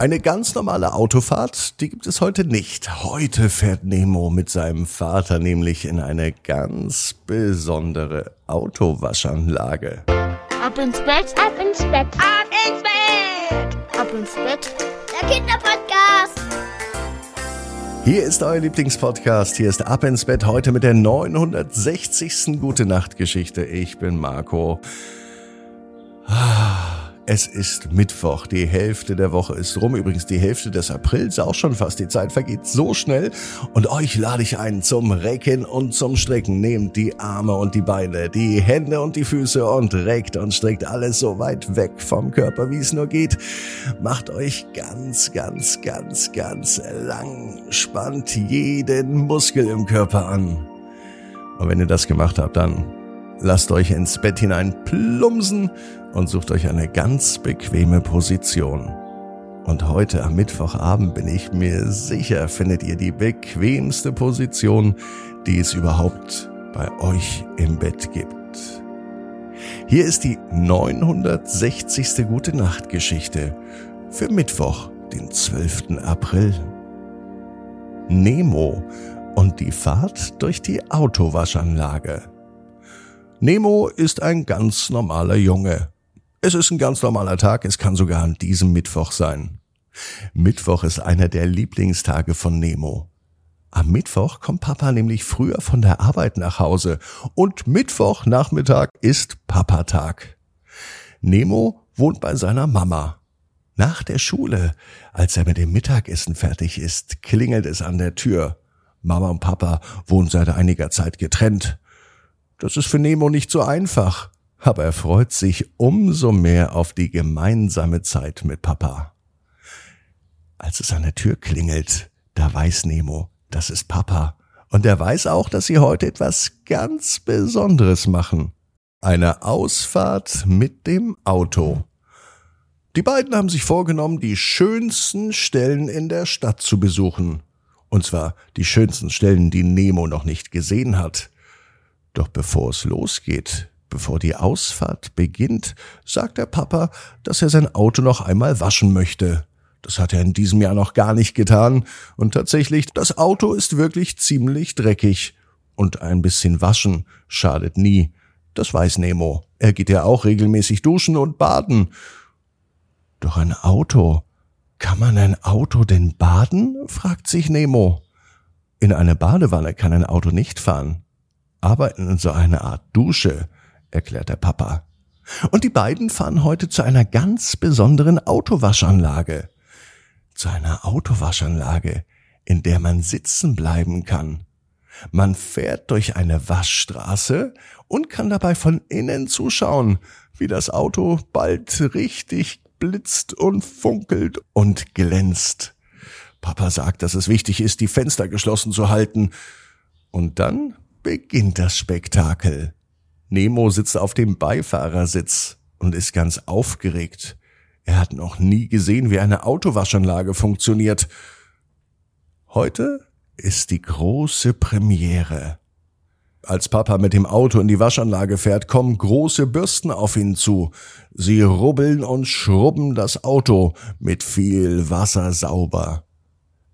Eine ganz normale Autofahrt, die gibt es heute nicht. Heute fährt Nemo mit seinem Vater nämlich in eine ganz besondere Autowaschanlage. Ab ins Bett, ab ins Bett, ab ins Bett, ab ins Bett. Der Kinderpodcast. Hier ist euer Lieblingspodcast. Hier ist Ab ins Bett heute mit der 960. Gute Nacht Geschichte. Ich bin Marco. Ah. Es ist Mittwoch, die Hälfte der Woche ist rum. Übrigens die Hälfte des Aprils auch schon fast. Die Zeit vergeht so schnell. Und euch lade ich ein zum Recken und zum Strecken. Nehmt die Arme und die Beine, die Hände und die Füße und reckt und streckt alles so weit weg vom Körper, wie es nur geht. Macht euch ganz, ganz, ganz, ganz lang. Spannt jeden Muskel im Körper an. Und wenn ihr das gemacht habt, dann lasst euch ins Bett hinein plumsen und sucht euch eine ganz bequeme Position. Und heute am Mittwochabend bin ich mir sicher, findet ihr die bequemste Position, die es überhaupt bei euch im Bett gibt. Hier ist die 960. Gute Nacht Geschichte für Mittwoch, den 12. April. Nemo und die Fahrt durch die Autowaschanlage. Nemo ist ein ganz normaler Junge. Es ist ein ganz normaler Tag, es kann sogar an diesem Mittwoch sein. Mittwoch ist einer der Lieblingstage von Nemo. Am Mittwoch kommt Papa nämlich früher von der Arbeit nach Hause und Mittwochnachmittag ist Papatag. Nemo wohnt bei seiner Mama. Nach der Schule, als er mit dem Mittagessen fertig ist, klingelt es an der Tür. Mama und Papa wohnen seit einiger Zeit getrennt. Das ist für Nemo nicht so einfach aber er freut sich umso mehr auf die gemeinsame Zeit mit Papa. Als es an der Tür klingelt, da weiß Nemo, das ist Papa, und er weiß auch, dass sie heute etwas ganz Besonderes machen. Eine Ausfahrt mit dem Auto. Die beiden haben sich vorgenommen, die schönsten Stellen in der Stadt zu besuchen. Und zwar die schönsten Stellen, die Nemo noch nicht gesehen hat. Doch bevor es losgeht, Bevor die Ausfahrt beginnt, sagt der Papa, dass er sein Auto noch einmal waschen möchte. Das hat er in diesem Jahr noch gar nicht getan, und tatsächlich, das Auto ist wirklich ziemlich dreckig. Und ein bisschen waschen schadet nie. Das weiß Nemo. Er geht ja auch regelmäßig duschen und baden. Doch ein Auto. Kann man ein Auto denn baden? fragt sich Nemo. In eine Badewanne kann ein Auto nicht fahren. Aber in so eine Art Dusche erklärt der Papa. Und die beiden fahren heute zu einer ganz besonderen Autowaschanlage. Zu einer Autowaschanlage, in der man sitzen bleiben kann. Man fährt durch eine Waschstraße und kann dabei von innen zuschauen, wie das Auto bald richtig blitzt und funkelt und glänzt. Papa sagt, dass es wichtig ist, die Fenster geschlossen zu halten. Und dann beginnt das Spektakel. Nemo sitzt auf dem Beifahrersitz und ist ganz aufgeregt. Er hat noch nie gesehen, wie eine Autowaschanlage funktioniert. Heute ist die große Premiere. Als Papa mit dem Auto in die Waschanlage fährt, kommen große Bürsten auf ihn zu. Sie rubbeln und schrubben das Auto mit viel Wasser sauber.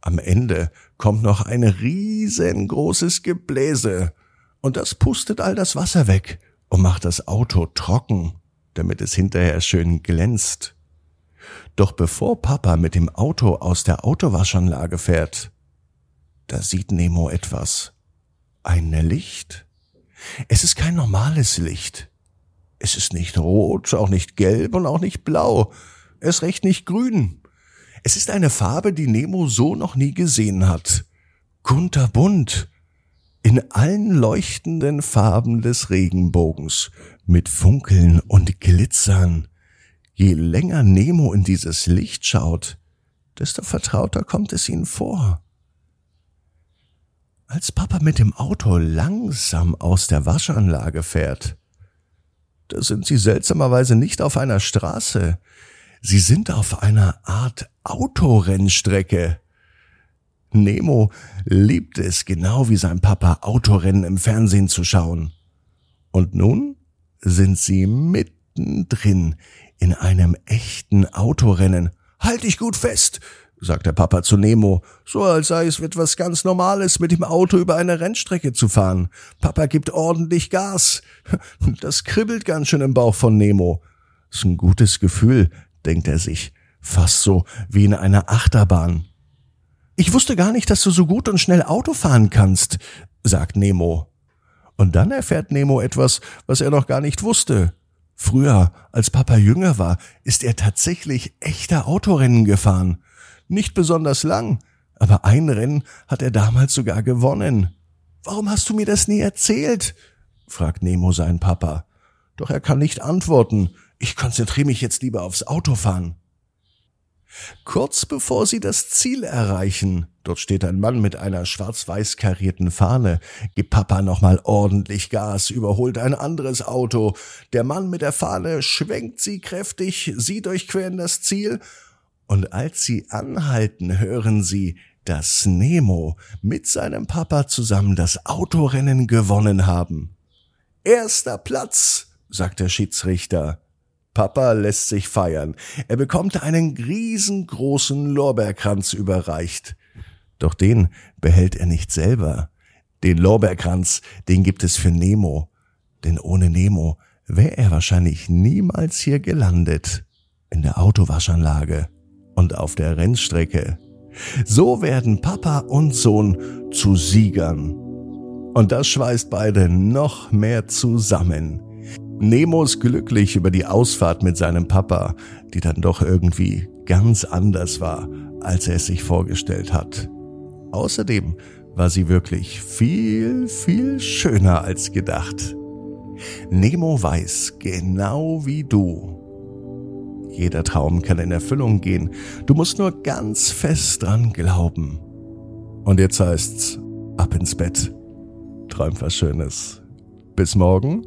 Am Ende kommt noch ein riesengroßes Gebläse und das pustet all das Wasser weg und macht das Auto trocken, damit es hinterher schön glänzt. Doch bevor Papa mit dem Auto aus der Autowaschanlage fährt, da sieht Nemo etwas. Ein Licht. Es ist kein normales Licht. Es ist nicht rot, auch nicht gelb und auch nicht blau. Es recht nicht grün. Es ist eine Farbe, die Nemo so noch nie gesehen hat. Kunterbunt in allen leuchtenden Farben des Regenbogens, mit Funkeln und Glitzern. Je länger Nemo in dieses Licht schaut, desto vertrauter kommt es ihm vor. Als Papa mit dem Auto langsam aus der Waschanlage fährt, da sind sie seltsamerweise nicht auf einer Straße, sie sind auf einer Art Autorennstrecke. Nemo liebte es genau wie sein Papa Autorennen im Fernsehen zu schauen. Und nun sind sie mittendrin in einem echten Autorennen. Halt dich gut fest, sagt der Papa zu Nemo, so als sei es etwas ganz Normales, mit dem Auto über eine Rennstrecke zu fahren. Papa gibt ordentlich Gas. Das kribbelt ganz schön im Bauch von Nemo. Ist ein gutes Gefühl, denkt er sich, fast so wie in einer Achterbahn. Ich wusste gar nicht, dass du so gut und schnell Auto fahren kannst, sagt Nemo. Und dann erfährt Nemo etwas, was er noch gar nicht wusste. Früher, als Papa jünger war, ist er tatsächlich echter Autorennen gefahren. Nicht besonders lang, aber ein Rennen hat er damals sogar gewonnen. Warum hast du mir das nie erzählt? fragt Nemo seinen Papa. Doch er kann nicht antworten. Ich konzentriere mich jetzt lieber aufs Autofahren. Kurz bevor sie das Ziel erreichen, dort steht ein Mann mit einer schwarz-weiß karierten Fahne, gibt Papa nochmal ordentlich Gas, überholt ein anderes Auto. Der Mann mit der Fahne schwenkt sie kräftig, sie durchqueren das Ziel und als sie anhalten, hören sie, dass Nemo mit seinem Papa zusammen das Autorennen gewonnen haben. Erster Platz, sagt der Schiedsrichter. Papa lässt sich feiern. Er bekommt einen riesengroßen Lorbeerkranz überreicht. Doch den behält er nicht selber. Den Lorbeerkranz, den gibt es für Nemo. Denn ohne Nemo wäre er wahrscheinlich niemals hier gelandet. In der Autowaschanlage und auf der Rennstrecke. So werden Papa und Sohn zu Siegern. Und das schweißt beide noch mehr zusammen. Nemo ist glücklich über die Ausfahrt mit seinem Papa, die dann doch irgendwie ganz anders war, als er es sich vorgestellt hat. Außerdem war sie wirklich viel, viel schöner als gedacht. Nemo weiß, genau wie du, jeder Traum kann in Erfüllung gehen. Du musst nur ganz fest dran glauben. Und jetzt heißt's, ab ins Bett. Träum was Schönes. Bis morgen,